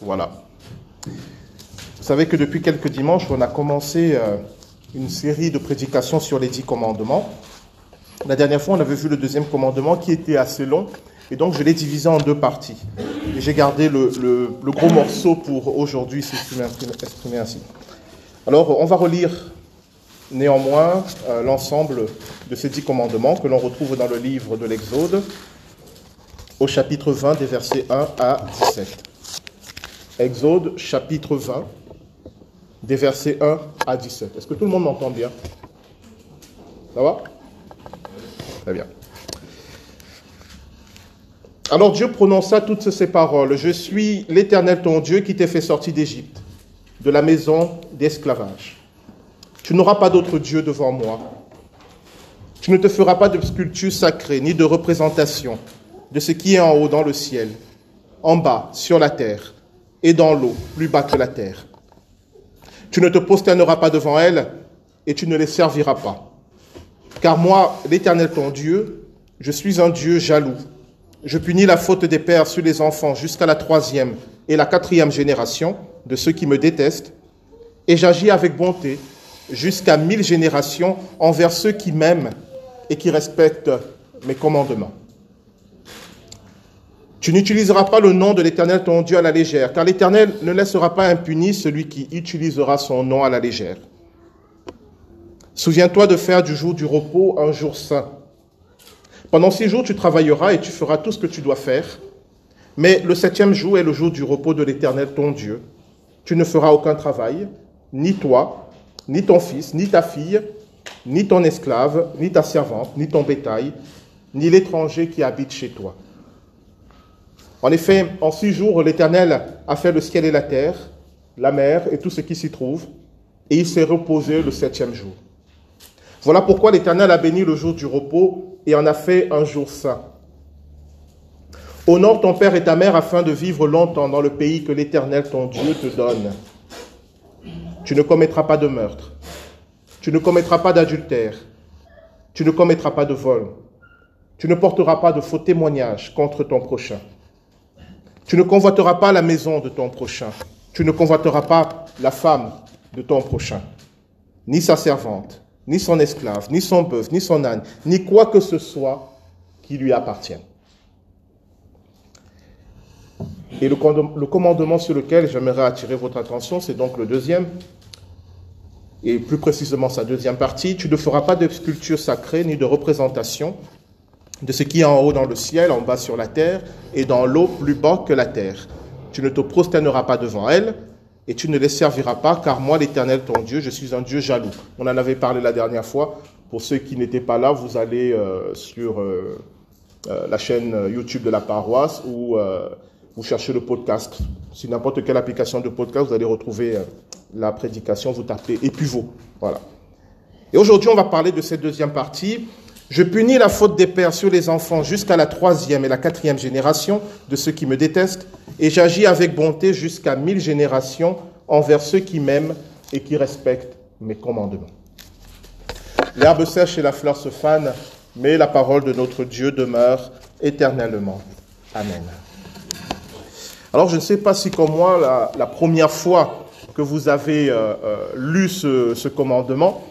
Voilà. Vous savez que depuis quelques dimanches, on a commencé euh, une série de prédications sur les dix commandements. La dernière fois, on avait vu le deuxième commandement qui était assez long, et donc je l'ai divisé en deux parties. Et j'ai gardé le, gros morceau pour aujourd'hui, si je m'exprimer ainsi. Alors, on va relire néanmoins euh, l'ensemble de ces dix commandements que l'on retrouve dans le livre de l'Exode, au chapitre 20, des versets 1 à 17. Exode, chapitre 20, des versets 1 à 17. Est-ce que tout le monde m'entend bien? Ça va? Très bien. Alors Dieu prononça toutes ces paroles. Je suis l'Éternel ton Dieu qui t'ai fait sortir d'Égypte, de la maison d'esclavage. Tu n'auras pas d'autre Dieu devant moi. Tu ne te feras pas de sculpture sacrée, ni de représentation de ce qui est en haut dans le ciel, en bas sur la terre, et dans l'eau, plus bas que la terre. Tu ne te prosterneras pas devant elles, et tu ne les serviras pas. Car moi, l'Éternel ton Dieu, je suis un Dieu jaloux. Je punis la faute des pères sur les enfants jusqu'à la troisième et la quatrième génération de ceux qui me détestent, et j'agis avec bonté jusqu'à mille générations envers ceux qui m'aiment et qui respectent mes commandements. Tu n'utiliseras pas le nom de l'Éternel ton Dieu à la légère, car l'Éternel ne laissera pas impuni celui qui utilisera son nom à la légère. Souviens-toi de faire du jour du repos un jour saint. Pendant six jours, tu travailleras et tu feras tout ce que tu dois faire. Mais le septième jour est le jour du repos de l'Éternel ton Dieu. Tu ne feras aucun travail, ni toi, ni ton fils, ni ta fille, ni ton esclave, ni ta servante, ni ton bétail, ni l'étranger qui habite chez toi. En effet, en six jours, l'Éternel a fait le ciel et la terre, la mer et tout ce qui s'y trouve, et il s'est reposé le septième jour. Voilà pourquoi l'Éternel a béni le jour du repos et en a fait un jour saint. Honore ton père et ta mère afin de vivre longtemps dans le pays que l'Éternel ton Dieu te donne. Tu ne commettras pas de meurtre. Tu ne commettras pas d'adultère. Tu ne commettras pas de vol. Tu ne porteras pas de faux témoignages contre ton prochain. Tu ne convoiteras pas la maison de ton prochain. Tu ne convoiteras pas la femme de ton prochain, ni sa servante, ni son esclave, ni son bœuf, ni son âne, ni quoi que ce soit qui lui appartienne. Et le commandement sur lequel j'aimerais attirer votre attention, c'est donc le deuxième, et plus précisément sa deuxième partie. Tu ne feras pas de sculpture sacrée ni de représentation de ce qui est en haut dans le ciel, en bas sur la terre, et dans l'eau plus bas que la terre. Tu ne te prosterneras pas devant elles, et tu ne les serviras pas, car moi, l'Éternel, ton Dieu, je suis un Dieu jaloux. On en avait parlé la dernière fois. Pour ceux qui n'étaient pas là, vous allez euh, sur euh, euh, la chaîne YouTube de la paroisse ou vous cherchez le podcast. Sur n'importe quelle application de podcast, vous allez retrouver la prédication, vous tapez vous. Voilà. Et aujourd'hui, on va parler de cette deuxième partie je punis la faute des pères sur les enfants jusqu'à la troisième et la quatrième génération de ceux qui me détestent, et j'agis avec bonté jusqu'à mille générations envers ceux qui m'aiment et qui respectent mes commandements. L'herbe sèche et la fleur se fanent, mais la parole de notre Dieu demeure éternellement. Amen. Alors je ne sais pas si comme moi, la, première fois que vous avez euh, euh, lu ce commandement,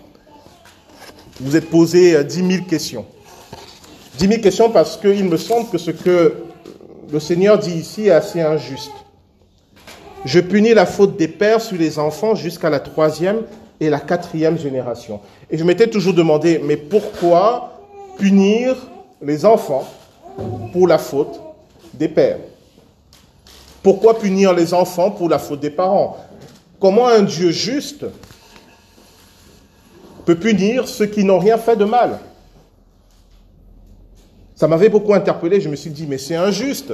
vous êtes posé 10 euh, 000 questions. 10 000 questions parce qu'il me semble que ce que le Seigneur dit ici est assez injuste. Je punis la faute des pères sur les enfants jusqu'à la troisième et la quatrième génération. Et je m'étais toujours demandé, mais pourquoi punir les enfants pour la faute des pères? Pourquoi punir les enfants pour la faute des parents? Comment un Dieu juste peut punir ceux qui n'ont rien fait de mal. Ça m'avait beaucoup interpellé, je me suis dit, mais c'est injuste.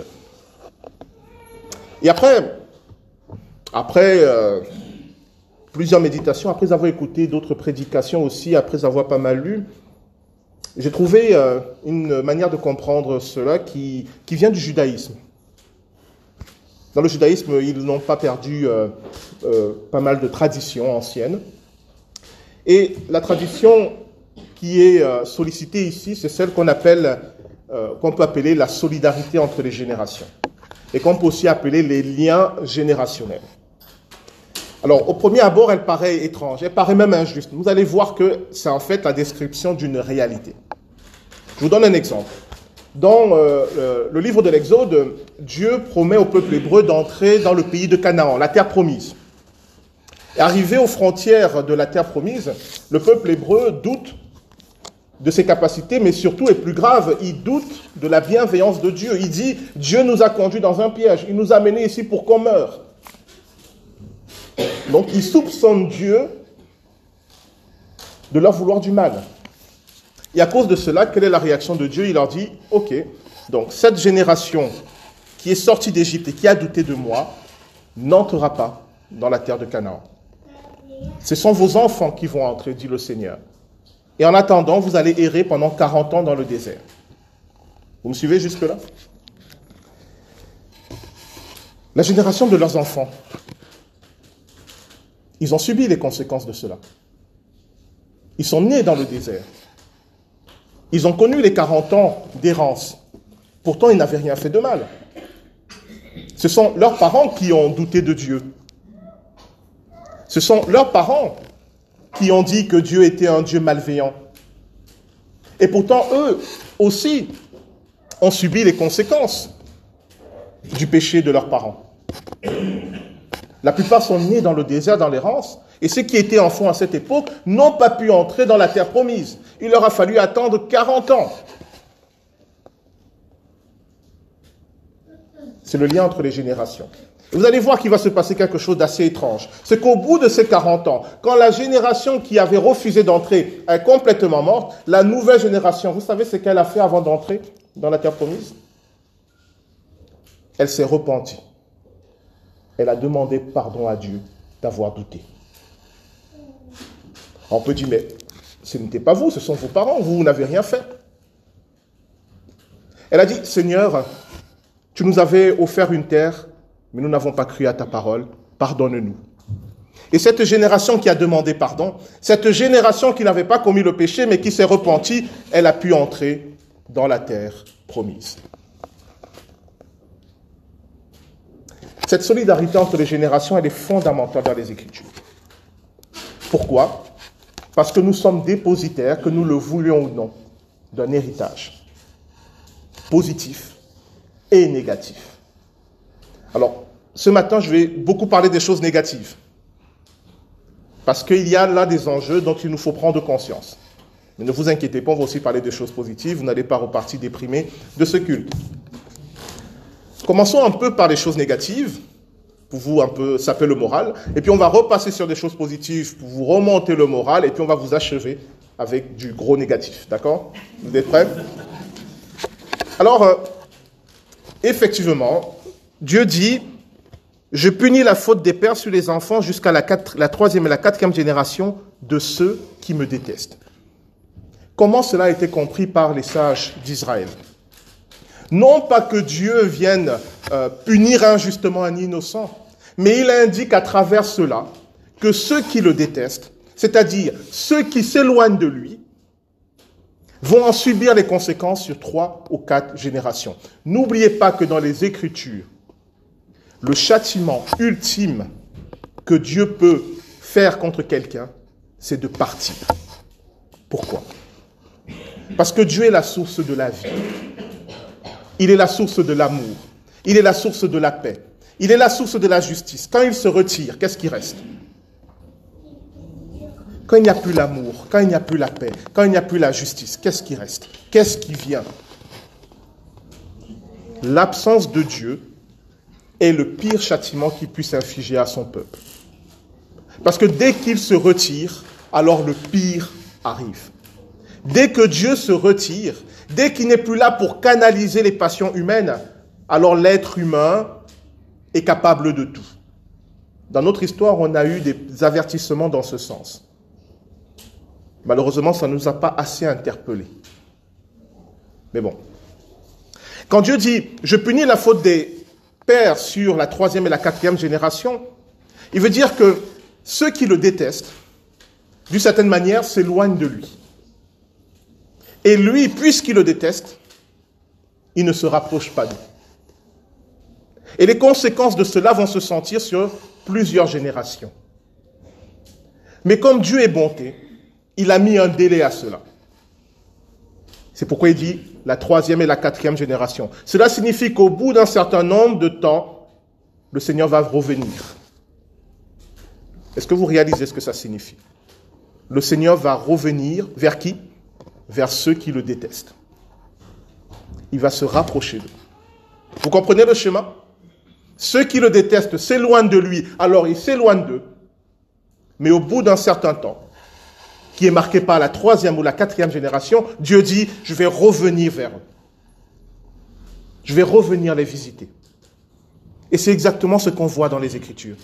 Et après, après euh, plusieurs méditations, après avoir écouté d'autres prédications aussi, après avoir pas mal lu, j'ai trouvé euh, une manière de comprendre cela qui, vient du judaïsme. Dans le judaïsme, ils n'ont pas perdu euh, pas mal de traditions anciennes. Et la tradition qui est euh, sollicitée ici, c'est celle qu'on appelle, euh, qu'on peut appeler la solidarité entre les générations. et qu'on peut aussi appeler les liens générationnels. Alors, au premier abord, elle paraît étrange, elle paraît même injuste. Vous allez voir que c'est en fait la description d'une réalité. Je vous donne un exemple. Dans euh, le livre de l'Exode, Dieu promet au peuple hébreu d'entrer dans le pays de Canaan, la terre promise. Arrivé aux frontières de la terre promise, le peuple hébreu doute de ses capacités, mais surtout, et plus grave, il doute de la bienveillance de Dieu. Il dit, Dieu nous a conduits dans un piège, il nous a menés ici pour qu'on meure. Donc il soupçonne Dieu de leur vouloir du mal. Et à cause de cela, quelle est la réaction de Dieu? Il leur dit, ok, donc cette génération qui est sortie d'Égypte et qui a douté de moi n'entrera pas dans la terre de Canaan. Ce sont vos enfants qui vont entrer, dit le Seigneur. Et en attendant, vous allez errer pendant 40 ans dans le désert. Vous me suivez jusque-là? La génération de leurs enfants, ils ont subi les conséquences de cela. Ils sont nés dans le désert. Ils ont connu les 40 ans d'errance. Pourtant, ils n'avaient rien fait de mal. Ce sont leurs parents qui ont douté de Dieu. Ce sont leurs parents qui ont dit que Dieu était un Dieu malveillant. Et pourtant, eux aussi ont subi les conséquences du péché de leurs parents. La plupart sont nés dans le désert, dans l'errance, et ceux qui étaient enfants à cette époque n'ont pas pu entrer dans la terre promise. Il leur a fallu attendre 40 ans. C'est le lien entre les générations. Vous allez voir qu'il va se passer quelque chose d'assez étrange. C'est qu'au bout de ces 40 ans, quand la génération qui avait refusé d'entrer est complètement morte, la nouvelle génération, vous savez ce qu'elle a fait avant d'entrer dans la terre promise? Elle s'est repentie. Elle a demandé pardon à Dieu d'avoir douté. On peut dire, mais ce n'était pas vous, ce sont vos parents, vous, vous n'avez rien fait. Elle a dit, Seigneur, tu nous avais offert une terre mais nous n'avons pas cru à ta parole, pardonne-nous. Et cette génération qui a demandé pardon, cette génération qui n'avait pas commis le péché, mais qui s'est repentie, elle a pu entrer dans la terre promise. Cette solidarité entre les générations, elle est fondamentale dans les Écritures. Pourquoi? Parce que nous sommes dépositaires, que nous le voulions ou non, d'un héritage positif et négatif. Alors, ce matin, je vais beaucoup parler des choses négatives. Parce qu'il y a là des enjeux dont il nous faut prendre conscience. Mais ne vous inquiétez pas, on va aussi parler des choses positives. Vous n'allez pas repartir déprimé de ce culte. Commençons un peu par les choses négatives, pour vous un peu saper le moral. Et puis on va repasser sur des choses positives pour vous remonter le moral. Et puis on va vous achever avec du gros négatif. D'accord? Vous êtes prêts? Alors, euh, effectivement, Dieu dit, je punis la faute des pères sur les enfants jusqu'à la, troisième et la quatrième génération de ceux qui me détestent. Comment cela a été compris par les sages d'Israël? Non pas que Dieu vienne euh, punir injustement un innocent, mais il indique à travers cela que ceux qui le détestent, c'est-à-dire ceux qui s'éloignent de lui, vont en subir les conséquences sur trois ou quatre générations. N'oubliez pas que dans les Écritures, le châtiment ultime que Dieu peut faire contre quelqu'un, c'est de partir. Pourquoi? Parce que Dieu est la source de la vie. Il est la source de l'amour. Il est la source de la paix. Il est la source de la justice. Quand il se retire, qu'est-ce qui reste? Quand il n'y a plus l'amour, quand il n'y a plus la paix, quand il n'y a plus la justice, qu'est-ce qui reste? Qu'est-ce qui vient? L'absence de Dieu est le pire châtiment qu'il puisse infliger à son peuple. Parce que dès qu'il se retire, alors le pire arrive. Dès que Dieu se retire, dès qu'il n'est plus là pour canaliser les passions humaines, alors l'être humain est capable de tout. Dans notre histoire, on a eu des avertissements dans ce sens. Malheureusement, ça ne nous a pas assez interpellés. Mais bon. Quand Dieu dit, je punis la faute des père sur la troisième et la quatrième génération, il veut dire que ceux qui le détestent, d'une certaine manière, s'éloignent de lui. Et lui, puisqu'il le déteste, il ne se rapproche pas d'eux. Et les conséquences de cela vont se sentir sur plusieurs générations. Mais comme Dieu est bonté, il a mis un délai à cela. C'est pourquoi il dit la troisième et la quatrième génération. Cela signifie qu'au bout d'un certain nombre de temps, le Seigneur va revenir. Est-ce que vous réalisez ce que ça signifie? Le Seigneur va revenir vers qui? Vers ceux qui le détestent. Il va se rapprocher d'eux. Vous comprenez le schéma? Ceux qui le détestent s'éloignent de lui, alors il s'éloigne d'eux. Mais au bout d'un certain temps, est marqué par la troisième ou la quatrième génération, Dieu dit, je vais revenir vers eux. Je vais revenir les visiter. Et c'est exactement ce qu'on voit dans les Écritures.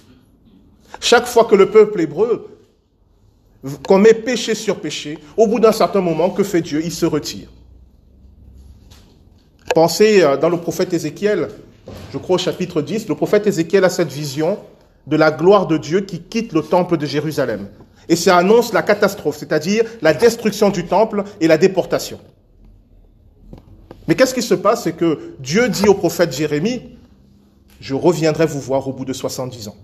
Chaque fois que le peuple hébreu commet péché sur péché, au bout d'un certain moment, que fait Dieu? Il se retire. Pensez euh, dans le prophète Ézéchiel, je crois au chapitre 10, le prophète Ézéchiel a cette vision de la gloire de Dieu qui quitte le temple de Jérusalem. Et ça annonce la catastrophe, c'est-à-dire la destruction du temple et la déportation. Mais qu'est-ce qui se passe? C'est que Dieu dit au prophète Jérémie, je reviendrai vous voir au bout de 70 ans.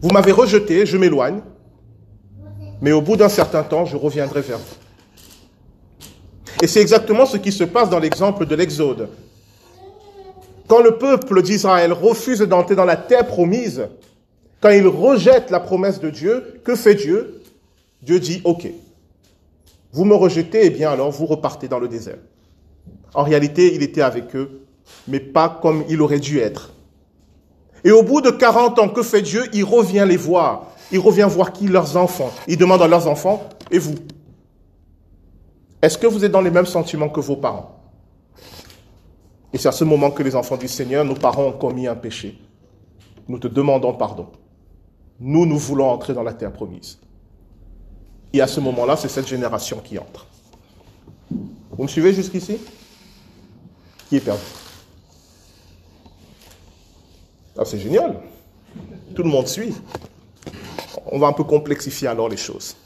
Vous m'avez rejeté, je m'éloigne, mais au bout d'un certain temps, je reviendrai vers vous. Et c'est exactement ce qui se passe dans l'exemple de l'Exode. Quand le peuple d'Israël refuse d'entrer dans la terre promise, quand il rejette la promesse de Dieu, que fait Dieu? Dieu dit, OK, vous me rejetez, eh bien alors vous repartez dans le désert. En réalité, il était avec eux, mais pas comme il aurait dû être. Et au bout de 40 ans, que fait Dieu? Il revient les voir. Il revient voir qui? Leurs enfants. Il demande à leurs enfants, et vous? Est-ce que vous êtes dans les mêmes sentiments que vos parents? Et c'est à ce moment que les enfants du Seigneur, nos parents ont commis un péché. Nous te demandons pardon. Nous, nous voulons entrer dans la terre promise. Et à ce moment-là, c'est cette génération qui entre. Vous me suivez jusqu'ici? Qui est perdu? Ah, C'est génial. Tout le monde suit. On va un peu complexifier alors les choses.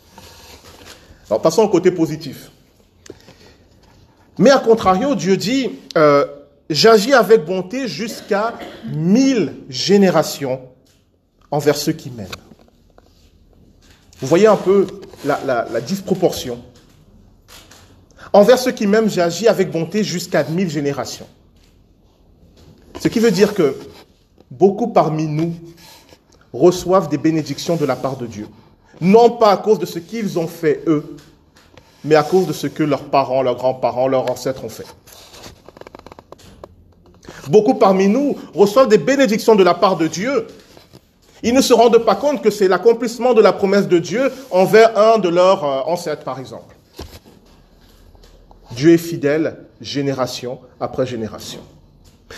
Alors passons au côté positif. Mais à contrario, Dieu dit, euh, j'agis avec bonté jusqu'à mille générations envers ceux qui m'aiment. Vous voyez un peu la, disproportion. Envers ceux qui m'aiment, j'agis avec bonté jusqu'à mille générations. Ce qui veut dire que beaucoup parmi nous reçoivent des bénédictions de la part de Dieu. Non pas à cause de ce qu'ils ont fait eux, mais à cause de ce que leurs parents, leurs grands-parents, leurs ancêtres ont fait. Beaucoup parmi nous reçoivent des bénédictions de la part de Dieu, ils ne se rendent pas compte que c'est l'accomplissement de la promesse de Dieu envers un de leurs euh, ancêtres, par exemple. Dieu est fidèle génération après génération.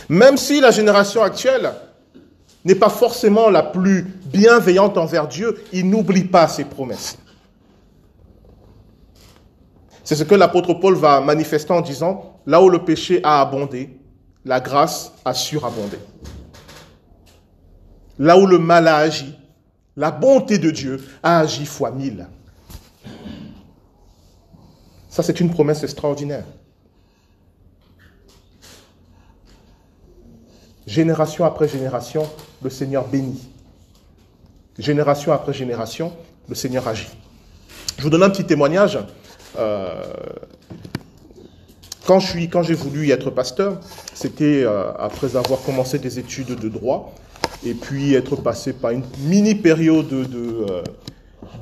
Même si la génération actuelle n'est pas forcément la plus bienveillante envers Dieu, il n'oublie pas ses promesses. C'est ce que l'apôtre Paul va manifester en disant, là où le péché a abondé, la grâce a surabondé là où le mal a agi, la bonté de Dieu a agi fois mille. Ça, c'est une promesse extraordinaire. Génération après génération, le Seigneur bénit. Génération après génération, le Seigneur agit. Je vous donne un petit témoignage. Euh, quand, j'ai voulu être pasteur, c'était euh, après avoir commencé des études de droit et puis être passé par une mini période de, euh,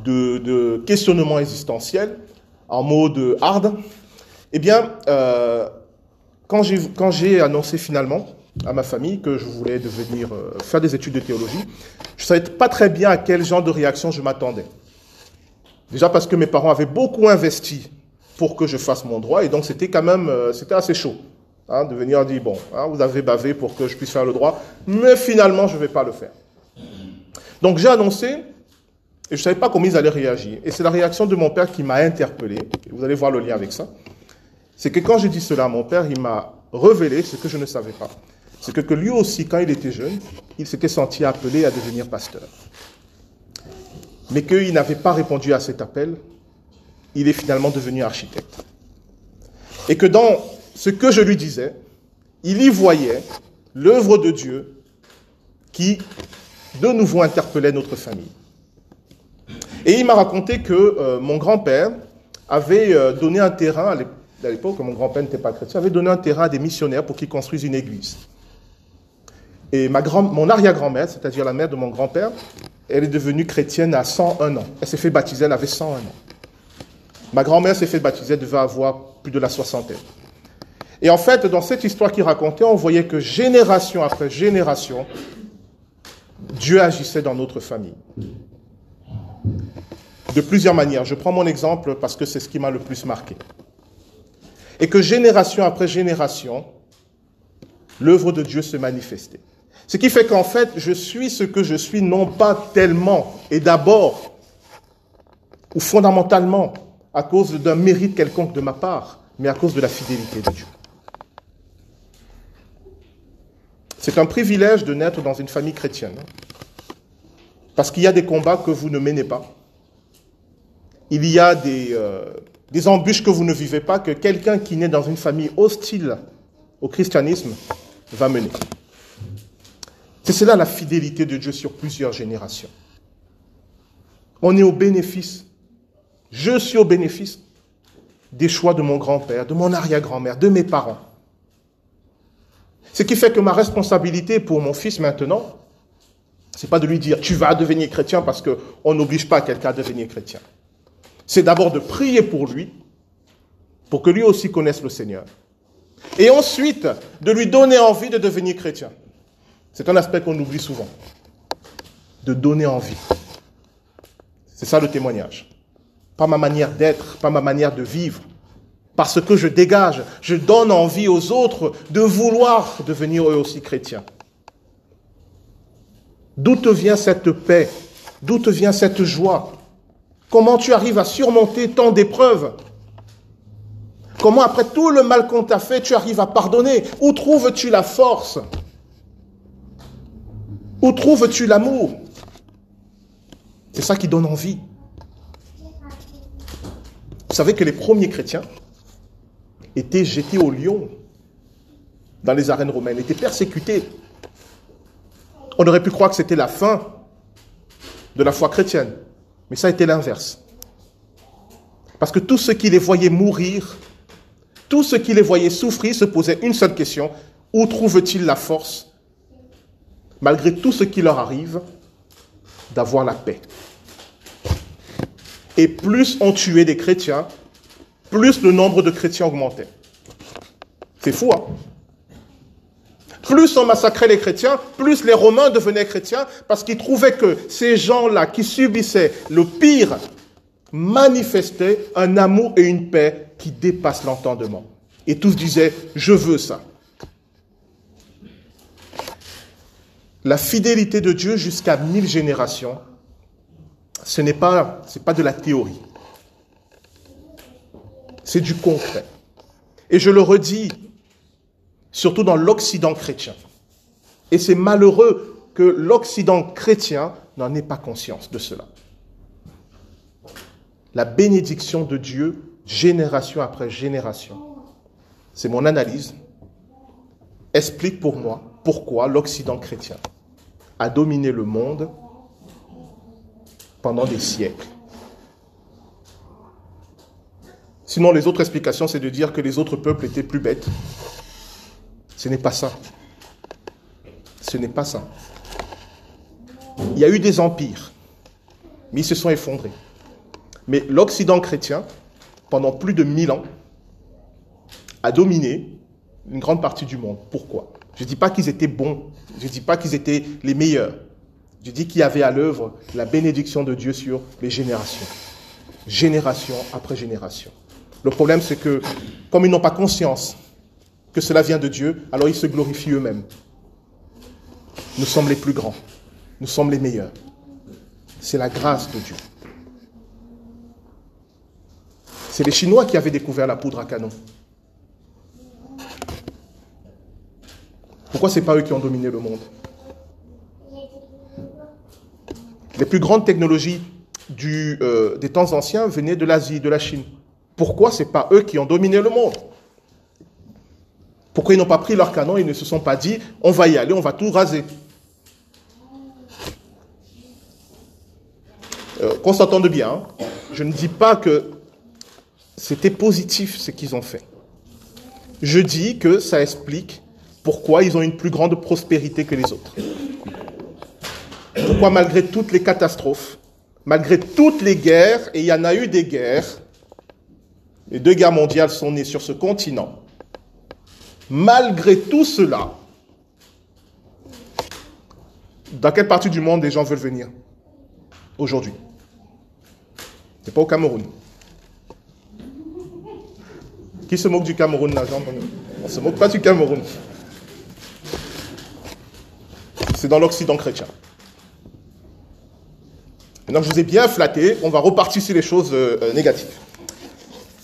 de, de, questionnement existentiel en mode hard, eh bien, euh, quand j'ai annoncé finalement à ma famille que je voulais devenir euh, faire des études de théologie, je ne savais pas très bien à quel genre de réaction je m'attendais. Déjà parce que mes parents avaient beaucoup investi pour que je fasse mon droit, et donc c'était quand même euh, assez chaud. Hein, de venir dire, bon, hein, vous avez bavé pour que je puisse faire le droit, mais finalement, je ne vais pas le faire. Donc j'ai annoncé, et je ne savais pas comment ils allaient réagir. Et c'est la réaction de mon père qui m'a interpellé. Vous allez voir le lien avec ça. C'est que quand j'ai dit cela, mon père, il m'a révélé ce que je ne savais pas. C'est que, que lui aussi, quand il était jeune, il s'était senti appelé à devenir pasteur. Mais qu'il n'avait pas répondu à cet appel, il est finalement devenu architecte. Et que dans ce que je lui disais, il y voyait l'œuvre de Dieu qui, de nouveau, interpellait notre famille. Et il m'a raconté que euh, mon grand-père avait euh, donné un terrain, à l'époque, mon grand-père n'était pas chrétien, avait donné un terrain à des missionnaires pour qu'ils construisent une église. Et ma grand, mon arrière-grand-mère, c'est-à-dire la mère de mon grand-père, elle est devenue chrétienne à 101 ans. Elle s'est fait baptiser, elle avait 101 ans. Ma grand-mère s'est fait baptiser, elle devait avoir plus de la soixantaine. Et en fait, dans cette histoire qu'il racontait, on voyait que génération après génération, Dieu agissait dans notre famille. De plusieurs manières. Je prends mon exemple parce que c'est ce qui m'a le plus marqué. Et que génération après génération, l'œuvre de Dieu se manifestait. Ce qui fait qu'en fait, je suis ce que je suis non pas tellement et d'abord ou fondamentalement à cause d'un mérite quelconque de ma part, mais à cause de la fidélité de Dieu. C'est un privilège de naître dans une famille chrétienne. Parce qu'il y a des combats que vous ne menez pas. Il y a des, euh, des embûches que vous ne vivez pas, que quelqu'un qui naît dans une famille hostile au christianisme va mener. C'est cela la fidélité de Dieu sur plusieurs générations. On est au bénéfice je suis au bénéfice des choix de mon grand-père, de mon arrière-grand-mère, de mes parents. Ce qui fait que ma responsabilité pour mon fils maintenant, c'est pas de lui dire tu vas devenir chrétien parce qu'on n'oblige pas quelqu'un à devenir chrétien. C'est d'abord de prier pour lui, pour que lui aussi connaisse le Seigneur. Et ensuite, de lui donner envie de devenir chrétien. C'est un aspect qu'on oublie souvent. De donner envie. C'est ça le témoignage pas ma manière d'être, pas ma manière de vivre. Parce que je dégage, je donne envie aux autres de vouloir devenir eux aussi chrétiens. D'où te vient cette paix? D'où te vient cette joie? Comment tu arrives à surmonter tant d'épreuves? Comment après tout le mal qu'on t'a fait, tu arrives à pardonner? Où trouves-tu la force? Où trouves-tu l'amour? C'est ça qui donne envie. Vous savez que les premiers chrétiens étaient jetés au lion dans les arènes romaines, étaient persécutés. On aurait pu croire que c'était la fin de la foi chrétienne, mais ça a été l'inverse. Parce que tous ceux qui les voyaient mourir, tous ceux qui les voyaient souffrir se posaient une seule question, où trouvent-ils la force, malgré tout ce qui leur arrive, d'avoir la paix? Et plus on tuait des chrétiens, plus le nombre de chrétiens augmentait. C'est fou, hein Plus on massacrait les chrétiens, plus les Romains devenaient chrétiens parce qu'ils trouvaient que ces gens-là qui subissaient le pire manifestaient un amour et une paix qui dépassent l'entendement. Et tous disaient, je veux ça. La fidélité de Dieu jusqu'à mille générations ce n'est pas, pas de la théorie. C'est du concret. Et je le redis, surtout dans l'Occident chrétien. Et c'est malheureux que l'Occident chrétien n'en ait pas conscience de cela. La bénédiction de Dieu, génération après génération, c'est mon analyse, explique pour moi pourquoi l'Occident chrétien a dominé le monde pendant des siècles. Sinon, les autres explications, c'est de dire que les autres peuples étaient plus bêtes. Ce n'est pas ça. Ce n'est pas ça. Il y a eu des empires, mais ils se sont effondrés. Mais l'Occident chrétien, pendant plus de mille ans, a dominé une grande partie du monde. Pourquoi? Je ne dis pas qu'ils étaient bons, je ne dis pas qu'ils étaient les meilleurs. Je dis qu'il y avait à l'œuvre la bénédiction de Dieu sur les générations. Génération après génération. Le problème, c'est que, comme ils n'ont pas conscience que cela vient de Dieu, alors ils se glorifient eux-mêmes. Nous sommes les plus grands. Nous sommes les meilleurs. C'est la grâce de Dieu. C'est les Chinois qui avaient découvert la poudre à canon. Pourquoi ce n'est pas eux qui ont dominé le monde? Les plus grandes technologies euh, des temps anciens venaient de l'Asie, de la Chine. Pourquoi ce n'est pas eux qui ont dominé le monde? Pourquoi ils n'ont pas pris leur canon et ne se sont pas dit, on va y aller, on va tout raser? Euh, Qu'on s'entende bien, hein. je ne dis pas que c'était positif ce qu'ils ont fait. Je dis que ça explique pourquoi ils ont une plus grande prospérité que les autres. Pourquoi malgré toutes les catastrophes, malgré toutes les guerres, et il y en a eu des guerres, les deux guerres mondiales sont nées sur ce continent, malgré tout cela, dans quelle partie du monde les gens veulent venir aujourd'hui? C'est pas au Cameroun. Qui se moque du Cameroun là, On ne se moque pas du Cameroun. C'est dans l'Occident chrétien. Maintenant je vous ai bien flatté, on va repartir sur les choses euh, négatives.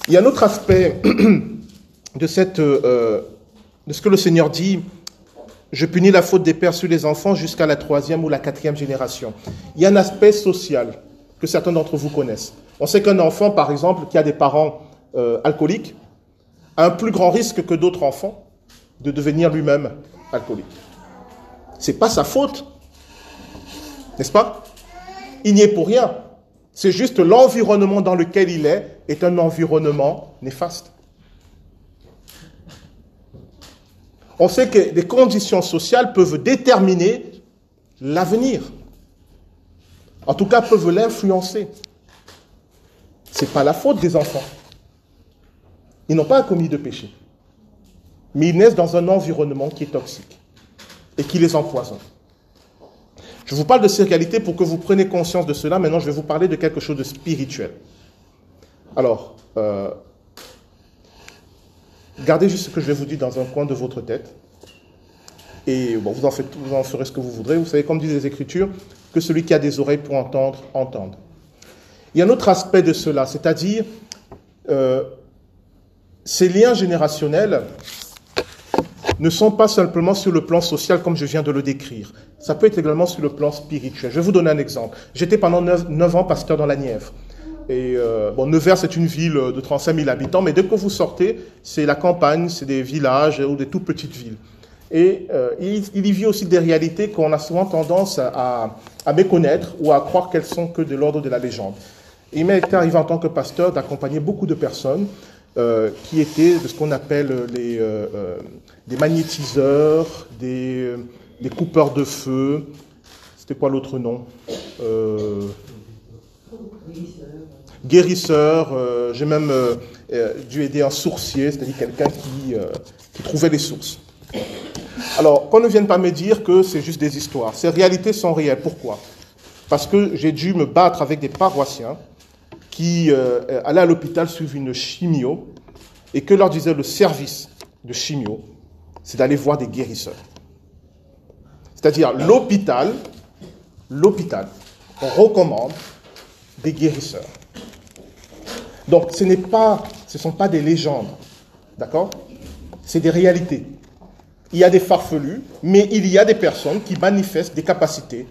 Il y a un autre aspect de, cette, euh, ce que le Seigneur dit. Je punis la faute des pères sur les enfants jusqu'à la troisième ou la quatrième génération. Il y a un aspect social que certains d'entre vous connaissent. On sait qu'un enfant, par exemple, qui a des parents alcooliques, a un plus grand risque que d'autres enfants de devenir lui-même alcoolique. C'est pas sa faute, n'est-ce pas? Il n'y est pour rien. C'est juste l'environnement dans lequel il est est un environnement néfaste. On sait que les conditions sociales peuvent déterminer l'avenir. En tout cas, peuvent l'influencer. Ce n'est pas la faute des enfants. Ils n'ont pas commis de péché. Mais ils naissent dans un environnement qui est toxique et qui les empoisonne. Je vous parle de ces réalités pour que vous preniez conscience de cela. Maintenant, je vais vous parler de quelque chose de spirituel. Alors, euh, gardez juste ce que je vais vous dire dans un coin de votre tête. Et vous en ferez ce que vous voudrez. Vous savez, comme disent les Écritures, que celui qui a des oreilles pour entendre, entende. Il y a un autre aspect de cela, c'est-à-dire euh, ces liens générationnels ne sont pas simplement sur le plan social comme je viens de le décrire. Ça peut être également sur le plan spirituel. Je vais vous donner un exemple. J'étais pendant 9, ans pasteur dans la Nièvre. Et euh, bon, Nevers, c'est une ville de 35 000 habitants, mais dès que vous sortez, c'est la campagne, c'est des villages ou des tout petites villes. Et euh, il, il, y vit aussi des réalités qu'on a souvent tendance à, à, méconnaître ou à croire qu'elles sont que de l'ordre de la légende. il m'est arrivé en tant que pasteur d'accompagner beaucoup de personnes euh, qui étaient de ce qu'on appelle les, euh, euh, des magnétiseurs, des, coupeurs de feu. C'était quoi l'autre nom Guérisseur. J'ai même dû aider un sourcier, c'est-à-dire quelqu'un qui, qui trouvait les sources. Alors, qu'on ne vienne pas me dire que c'est juste des histoires. Ces réalités sont réelles. Pourquoi? Parce que j'ai dû me battre avec des paroissiens qui euh, allaient à l'hôpital suivre une chimio et que leur disait le service de chimio, c'est d'aller voir des guérisseurs. C'est-à-dire l'hôpital, l'hôpital recommande des guérisseurs. Donc ce n'est pas, ce ne sont pas des légendes, d'accord? C'est des réalités. Il y a des farfelus, mais il y a des personnes qui manifestent des capacités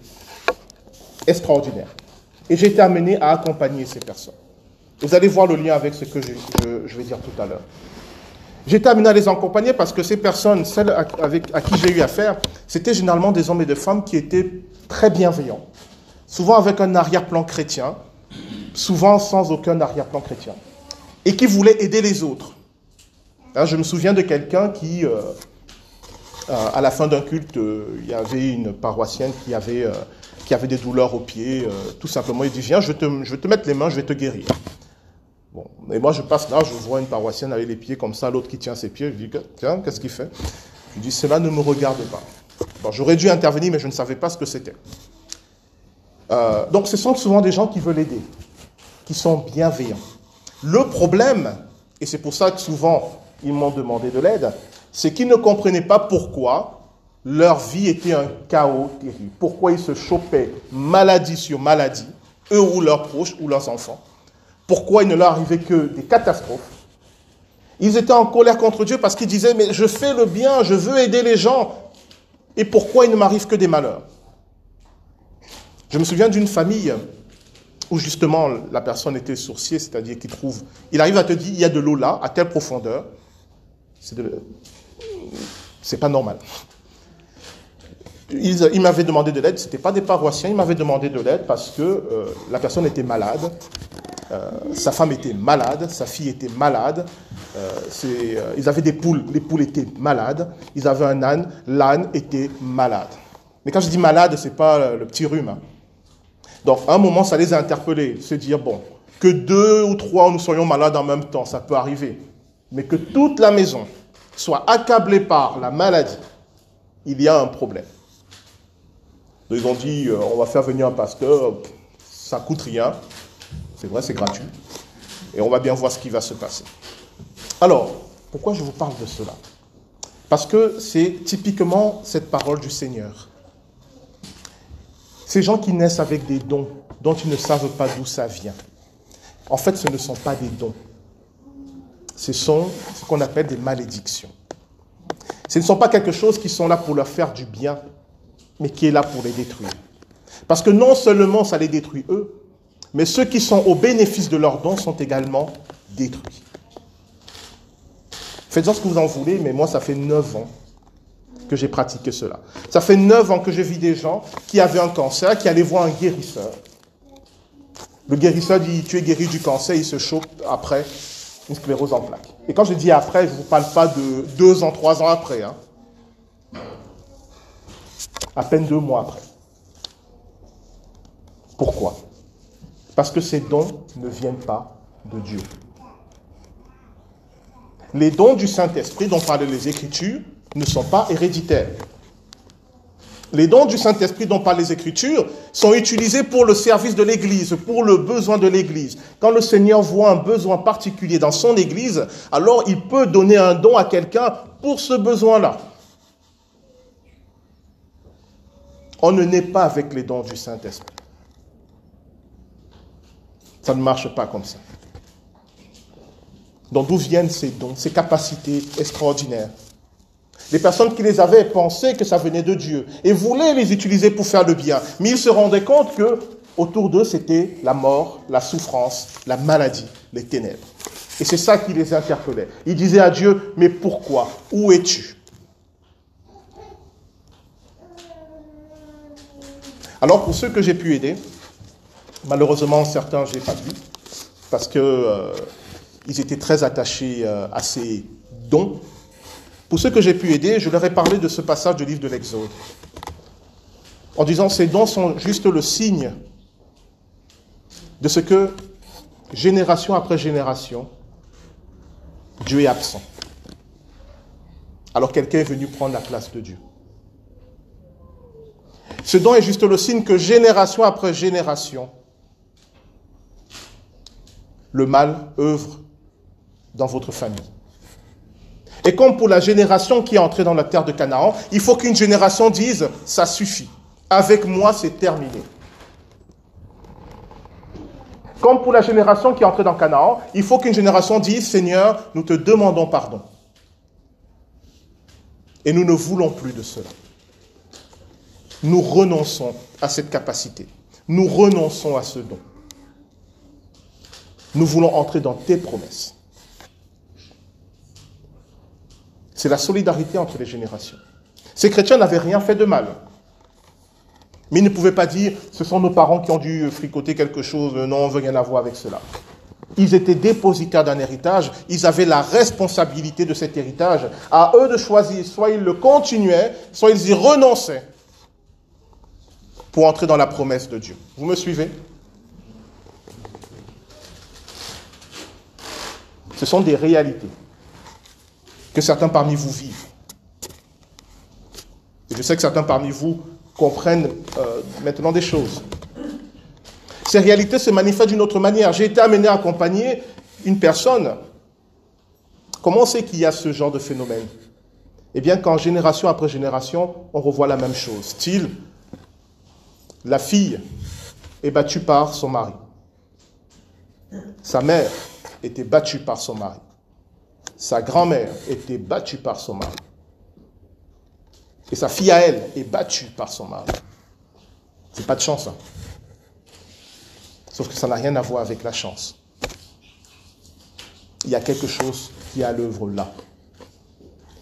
extraordinaires. Et j'ai été amené à accompagner ces personnes. Vous allez voir le lien avec ce que je, vais dire tout à l'heure. J'ai été amené à les accompagner parce que ces personnes, celles avec, à qui j'ai eu affaire, c'était généralement des hommes et des femmes qui étaient très bienveillants. Souvent avec un arrière-plan chrétien, souvent sans aucun arrière-plan chrétien. Et qui voulaient aider les autres. Hein, je me souviens de quelqu'un qui, euh, à la fin d'un culte, euh, il y avait une paroissienne qui avait qui avait des douleurs aux pieds, euh, tout simplement, il dit, viens, je te, je vais te mettre les mains, je vais te guérir. Bon, et moi je passe là, je vois une paroissienne avec les pieds comme ça, l'autre qui tient ses pieds, je dis, tiens, qu'est-ce qu'il fait? Je dis, cela ne me regarde pas. Bon, j'aurais dû intervenir, mais je ne savais pas ce que c'était. Euh, donc ce sont souvent des gens qui veulent aider, qui sont bienveillants. Le problème, et c'est pour ça que souvent ils m'ont demandé de l'aide, c'est qu'ils ne comprenaient pas pourquoi leur vie était un chaos terrible. Pourquoi ils se chopaient maladie sur maladie, eux ou leurs proches ou leurs enfants Pourquoi il ne leur arrivait que des catastrophes Ils étaient en colère contre Dieu parce qu'ils disaient, mais je fais le bien, je veux aider les gens. Et pourquoi il ne m'arrive que des malheurs Je me souviens d'une famille où justement la personne était sourcier, c'est-à-dire qu'il trouve, il arrive à te dire, il y a de l'eau là, à telle profondeur. C'est de, C'est pas normal. Il, m'avait demandé de l'aide, ce n'était pas des paroissiens, il m'avait demandé de l'aide parce que euh, la personne était malade, euh, sa femme était malade, sa fille était malade, euh, ils avaient des poules, les poules étaient malades, ils avaient un âne, l'âne était malade. Mais quand je dis malade, ce n'est pas le petit rhume. Hein. Donc à un moment, ça les a interpellés, se dire, bon, que deux ou trois nous soyons malades en même temps, ça peut arriver, mais que toute la maison soit accablée par la maladie, il y a un problème. Ils ont dit, euh, on va faire venir un pasteur, ça coûte rien. C'est vrai, c'est gratuit. Et on va bien voir ce qui va se passer. Alors, pourquoi je vous parle de cela? Parce que c'est typiquement cette parole du Seigneur. Ces gens qui naissent avec des dons dont ils ne savent pas d'où ça vient. En fait, ce ne sont pas des dons. Ce sont ce qu'on appelle des malédictions. Ce ne sont pas quelque chose qui sont là pour leur faire du bien, mais qui est là pour les détruire. Parce que non seulement ça les détruit eux, mais ceux qui sont au bénéfice de leurs dons sont également détruits. Faites-en ce que vous en voulez, mais moi, ça fait neuf ans que j'ai pratiqué cela. Ça fait neuf ans que je vis des gens qui avaient un cancer, qui allaient voir un guérisseur. Le guérisseur dit, tu es guéri du cancer, il se chope après une sclérose en plaques. Et quand je dis après, je ne vous parle pas de deux ans, trois ans après. Hein à peine deux mois après. Pourquoi? Parce que ces dons ne viennent pas de Dieu. Les dons du Saint-Esprit dont parlent les Écritures ne sont pas héréditaires. Les dons du Saint-Esprit dont parlent les Écritures sont utilisés pour le service de l'Église, pour le besoin de l'Église. Quand le Seigneur voit un besoin particulier dans son Église, alors il peut donner un don à quelqu'un pour ce besoin-là. On ne naît pas avec les dons du Saint-Esprit. Ça ne marche pas comme ça. Donc d'où viennent ces dons, ces capacités extraordinaires? Les personnes qui les avaient pensaient que ça venait de Dieu et voulaient les utiliser pour faire le bien. Mais ils se rendaient compte que autour d'eux, c'était la mort, la souffrance, la maladie, les ténèbres. Et c'est ça qui les interpellait. Ils disaient à Dieu, mais pourquoi? Où es-tu Alors pour ceux que j'ai pu aider, malheureusement certains je n'ai pas vu, parce qu'ils euh, étaient très attachés euh, à ces dons. Pour ceux que j'ai pu aider, je leur ai parlé de ce passage du livre de l'Exode, en disant ces dons sont juste le signe de ce que génération après génération, Dieu est absent. Alors quelqu'un est venu prendre la place de Dieu. Ce don est juste le signe que génération après génération, le mal œuvre dans votre famille. Et comme pour la génération qui est entrée dans la terre de Canaan, il faut qu'une génération dise, ça suffit. Avec moi, c'est terminé. Comme pour la génération qui est entrée dans Canaan, il faut qu'une génération dise, Seigneur, nous te demandons pardon. Et nous ne voulons plus de cela nous renonçons à cette capacité. Nous renonçons à ce don. Nous voulons entrer dans tes promesses. C'est la solidarité entre les générations. Ces chrétiens n'avaient rien fait de mal. Mais ils ne pouvaient pas dire, ce sont nos parents qui ont dû fricoter quelque chose, non, on ne veut rien avoir avec cela. Ils étaient dépositaires d'un héritage, ils avaient la responsabilité de cet héritage. À eux de choisir, soit ils le continuaient, soit ils y renonçaient pour entrer dans la promesse de Dieu. Vous me suivez? Ce sont des réalités que certains parmi vous vivent. Et je sais que certains parmi vous comprennent euh, maintenant des choses. Ces réalités se manifestent d'une autre manière. J'ai été amené à accompagner une personne. Comment on sait qu'il y a ce genre de phénomène? Eh bien, qu'en génération après génération, on revoit la même chose. Style, la fille est battue par son mari. Sa mère était battue par son mari. Sa grand-mère était battue par son mari. Et sa fille à elle est battue par son mari. C'est pas de chance. Hein. Sauf que ça n'a rien à voir avec la chance. Il y a quelque chose qui est à l'œuvre là.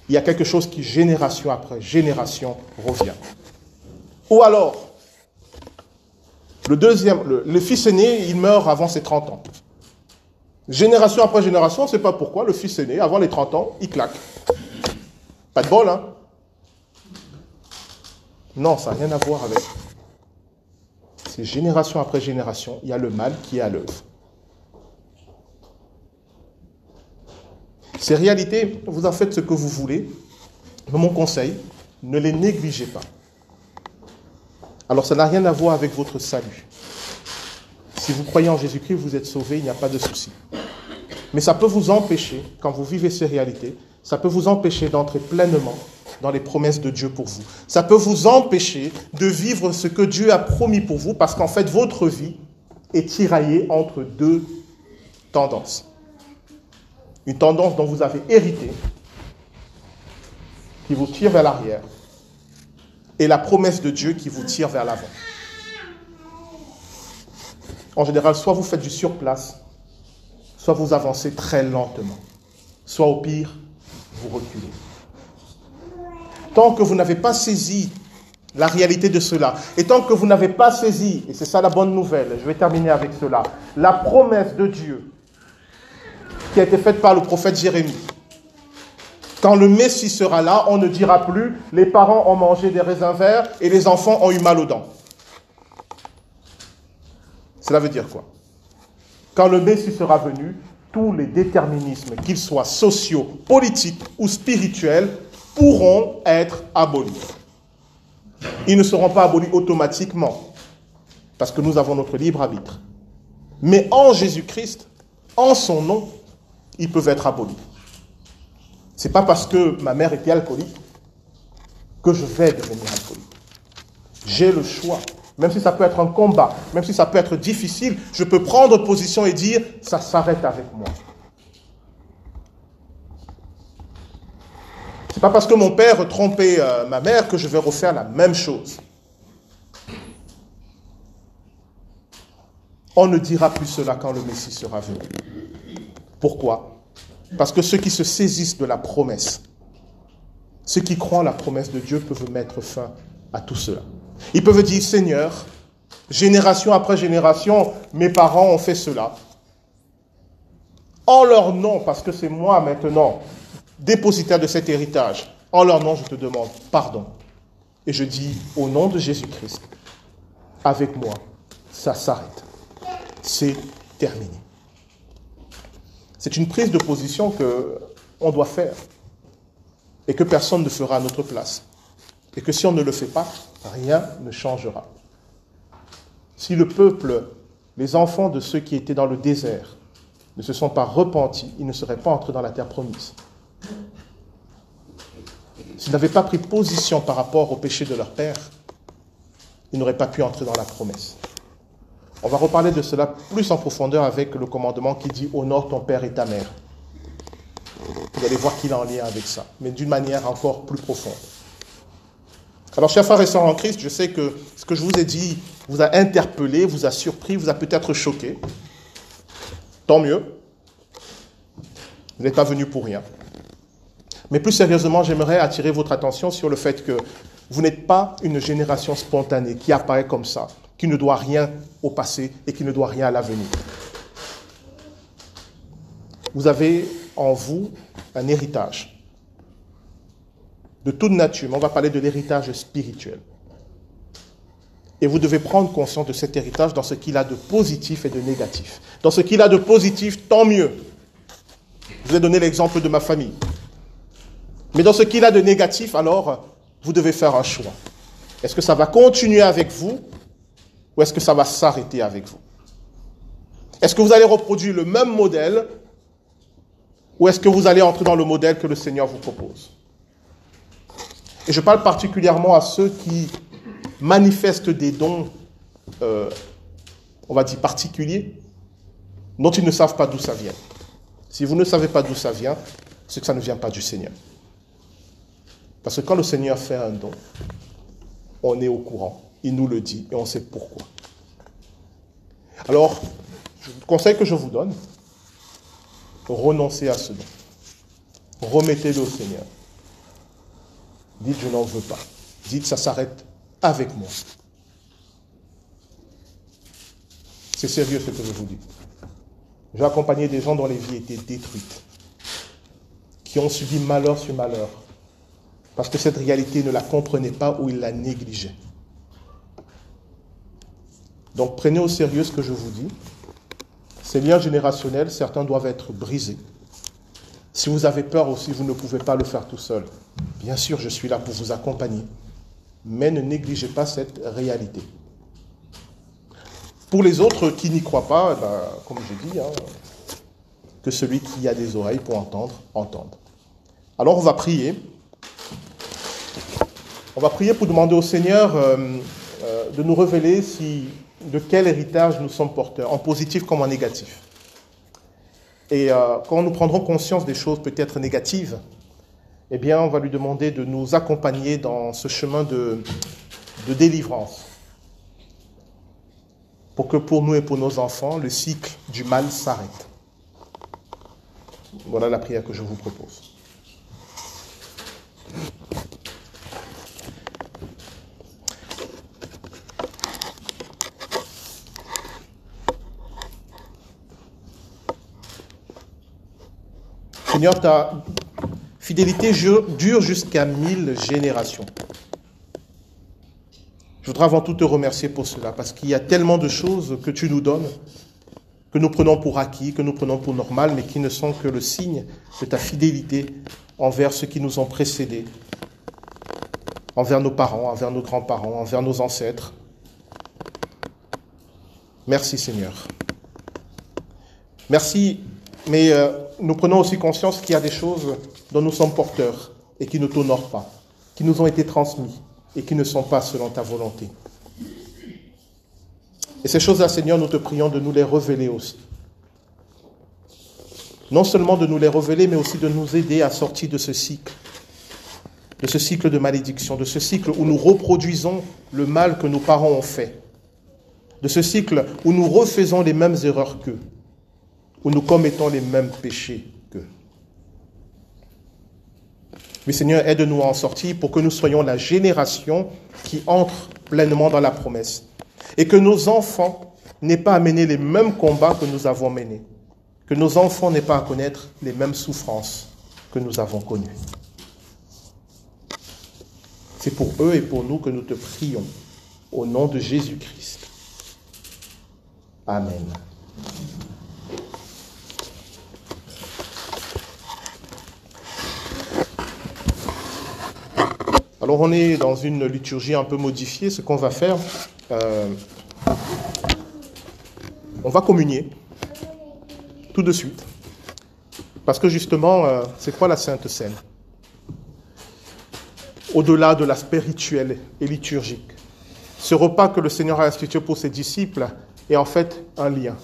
il y a quelque chose qui, génération après génération, revient. Ou alors, le deuxième, le, fils aîné, il meurt avant ses 30 ans. Génération après génération, on ne sait pas pourquoi, le fils aîné, avant les 30 ans, il claque. Pas de bol, hein Non, ça n'a rien à voir avec. C'est génération après génération, il y a le mal qui est à l'œuvre. Ces réalités, vous en faites ce que vous voulez, mais mon conseil, ne les négligez pas. Alors ça n'a rien à voir avec votre salut. Si vous croyez en Jésus-Christ, vous êtes sauvé, il n'y a pas de souci. Mais ça peut vous empêcher, quand vous vivez ces réalités, ça peut vous empêcher d'entrer pleinement dans les promesses de Dieu pour vous. Ça peut vous empêcher de vivre ce que Dieu a promis pour vous, parce qu'en fait, votre vie est tiraillée entre deux tendances une tendance dont vous avez hérité, qui vous tire vers l'arrière, et la promesse de Dieu qui vous tire vers l'avant. En général, soit vous faites du surplace, soit vous avancez très lentement, soit au pire, vous reculez. Tant que vous n'avez pas saisi la réalité de cela, et tant que vous n'avez pas saisi, et c'est ça la bonne nouvelle, je vais terminer avec cela, la promesse de Dieu qui a été faite par le prophète Jérémie. Quand le Messie sera là, on ne dira plus les parents ont mangé des raisins verts et les enfants ont eu mal aux dents. Cela veut dire quoi? Quand le Messie sera venu, tous les déterminismes, qu'ils soient sociaux, politiques ou spirituels, pourront être abolis. Ils ne seront pas abolis automatiquement, parce que nous avons notre libre arbitre. Mais en Jésus-Christ, en son nom, ils peuvent être abolis. C'est pas parce que ma mère était alcoolique que je vais devenir alcoolique. J'ai le choix. Même si ça peut être un combat, même si ça peut être difficile, je peux prendre position et dire ça s'arrête avec moi. C'est pas parce que mon père trompait euh, ma mère que je vais refaire la même chose. On ne dira plus cela quand le Messie sera venu. Pourquoi? Parce que ceux qui se saisissent de la promesse, ceux qui croient en la promesse de Dieu peuvent mettre fin à tout cela. Ils peuvent dire, Seigneur, génération après génération, mes parents ont fait cela. En leur nom, parce que c'est moi maintenant, dépositaire de cet héritage, en leur nom, je te demande pardon. Et je dis, au nom de Jésus-Christ, avec moi, ça s'arrête. C'est terminé. C'est une prise de position que on doit faire et que personne ne fera à notre place. Et que si on ne le fait pas, rien ne changera. Si le peuple, les enfants de ceux qui étaient dans le désert, ne se sont pas repentis, ils ne seraient pas entrés dans la terre promise. S'ils n'avaient pas pris position par rapport au péché de leur père, ils n'auraient pas pu entrer dans la promesse. On va reparler de cela plus en profondeur avec le commandement qui dit honore ton père et ta mère. Vous allez voir qu'il est en lien avec ça, mais d'une manière encore plus profonde. Alors, chers frères et sœurs en Christ, je sais que ce que je vous ai dit vous a interpellé, vous a surpris, vous a peut-être choqué. Tant mieux. Vous n'êtes pas venu pour rien. Mais plus sérieusement, j'aimerais attirer votre attention sur le fait que vous n'êtes pas une génération spontanée qui apparaît comme ça qui ne doit rien au passé et qui ne doit rien à l'avenir. Vous avez en vous un héritage de toute nature, mais on va parler de l'héritage spirituel. Et vous devez prendre conscience de cet héritage dans ce qu'il a de positif et de négatif. Dans ce qu'il a de positif, tant mieux. Je vous ai donné l'exemple de ma famille. Mais dans ce qu'il a de négatif, alors, vous devez faire un choix. Est-ce que ça va continuer avec vous ou est-ce que ça va s'arrêter avec vous? Est-ce que vous allez reproduire le même modèle ou est-ce que vous allez entrer dans le modèle que le Seigneur vous propose? Et je parle particulièrement à ceux qui manifestent des dons, euh, on va dire particuliers, dont ils ne savent pas d'où ça vient. Si vous ne savez pas d'où ça vient, c'est que ça ne vient pas du Seigneur. Parce que quand le Seigneur fait un don, on est au courant il nous le dit et on sait pourquoi. Alors, le conseil que je vous donne, renoncez à ce don. Remettez-le au Seigneur. Dites, je n'en veux pas. Dites, ça s'arrête avec moi. C'est sérieux ce que je vous dis. J'ai accompagné des gens dont les vies étaient détruites, qui ont subi malheur sur malheur, parce que cette réalité ne la comprenaient pas ou ils la négligeaient. Donc prenez au sérieux ce que je vous dis. Ces liens générationnels, certains doivent être brisés. Si vous avez peur aussi, vous ne pouvez pas le faire tout seul. Bien sûr, je suis là pour vous accompagner, mais ne négligez pas cette réalité. Pour les autres qui n'y croient pas, eh ben, comme je dis, hein, que celui qui a des oreilles pour entendre, entende. Alors on va prier. On va prier pour demander au Seigneur euh, euh, de nous révéler de quel héritage nous sommes porteurs, en positif comme en négatif. Et euh, quand nous prendrons conscience des choses peut-être négatives, eh bien, on va lui demander de nous accompagner dans ce chemin de, délivrance pour que pour nous et pour nos enfants, le cycle du mal s'arrête. Voilà la prière que je vous propose. Seigneur, fidélité dure jusqu'à mille générations. Je voudrais avant tout te remercier pour cela, parce qu'il y a tellement de choses que tu nous donnes, que nous prenons pour acquis, que nous prenons pour normal, mais qui ne sont que le signe de ta fidélité envers ceux qui nous ont précédés, envers nos parents, envers nos grands-parents, envers nos ancêtres. Merci Seigneur. Merci, mais euh, nous prenons aussi conscience qu'il y a des choses dont nous sommes porteurs et qui ne t'honorent pas, qui nous ont été transmises et qui ne sont pas selon ta volonté. Et ces choses-là, Seigneur, nous te prions de nous les révéler aussi. Non seulement de nous les révéler, mais aussi de nous aider à sortir de ce cycle, de ce cycle de malédiction, de ce cycle où nous reproduisons le mal que nos parents ont fait, de ce cycle où nous refaisons les mêmes erreurs qu'eux, où nous commettons les mêmes péchés Mais Seigneur, aide-nous à en sortir pour que nous soyons la génération qui entre pleinement dans la promesse. Et que nos enfants n'aient pas à mener les mêmes combats que nous avons menés. Que nos enfants n'aient pas à connaître les mêmes souffrances que nous avons connues. C'est pour eux et pour nous que nous te prions. Au nom de Jésus-Christ. Amen. Alors on est dans une liturgie un peu modifiée. Ce qu'on va faire, euh, on va communier tout de suite. Parce que justement, euh, c'est quoi la Sainte Seine? Au-delà de la spirituelle et liturgique. Ce repas que le Seigneur a institué pour ses disciples est en fait un lien,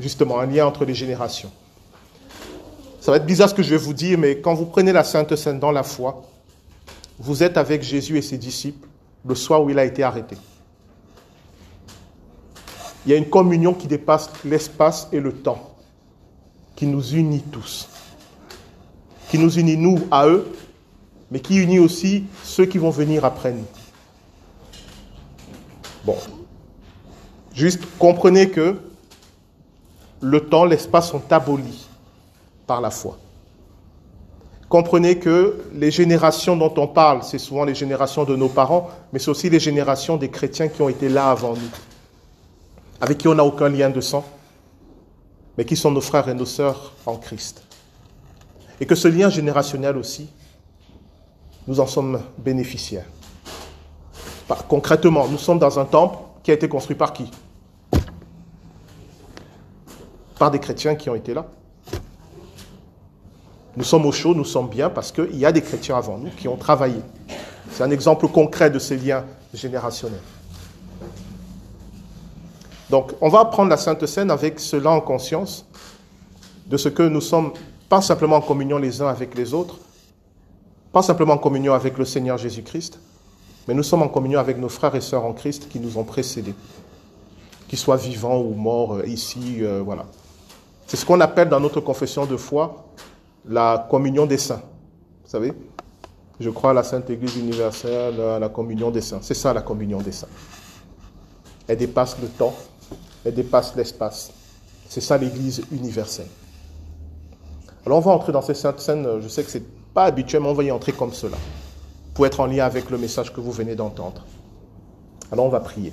justement, un lien entre les générations. Ça va être bizarre ce que je vais vous dire, mais quand vous prenez la Sainte Seine dans la foi, vous êtes avec Jésus et ses disciples le soir où il a été arrêté. Il y a une communion qui dépasse l'espace et le temps, qui nous unit tous, qui nous unit nous à eux, mais qui unit aussi ceux qui vont venir après nous. Bon, juste comprenez que le temps, l'espace sont abolis par la foi. Comprenez que les générations dont on parle, c'est souvent les générations de nos parents, mais c'est aussi les générations des chrétiens qui ont été là avant nous, avec qui on n'a aucun lien de sang, mais qui sont nos frères et nos sœurs en Christ. Et que ce lien générationnel aussi, nous en sommes bénéficiaires. Concrètement, nous sommes dans un temple qui a été construit par qui? Par des chrétiens qui ont été là. Nous sommes au chaud, nous sommes bien parce qu'il y a des chrétiens avant nous qui ont travaillé. C'est un exemple concret de ces liens générationnels. Donc, on va prendre la Sainte Seine avec cela en conscience de ce que nous sommes pas simplement en communion les uns avec les autres, pas simplement en communion avec le Seigneur Jésus-Christ, mais nous sommes en communion avec nos frères et sœurs en Christ qui nous ont précédés, qu'ils soient vivants ou morts euh, ici, euh, voilà. C'est ce qu'on appelle dans notre confession de foi la communion des saints. Vous savez Je crois à la Sainte Église universelle, à la communion des saints. C'est ça la communion des saints. Elle dépasse le temps, elle dépasse l'espace. C'est ça l'Église universelle. Alors on va entrer dans ces saintes scènes, je sais que ce n'est pas habituel, mais on va y entrer comme cela, pour être en lien avec le message que vous venez d'entendre. Alors on va prier.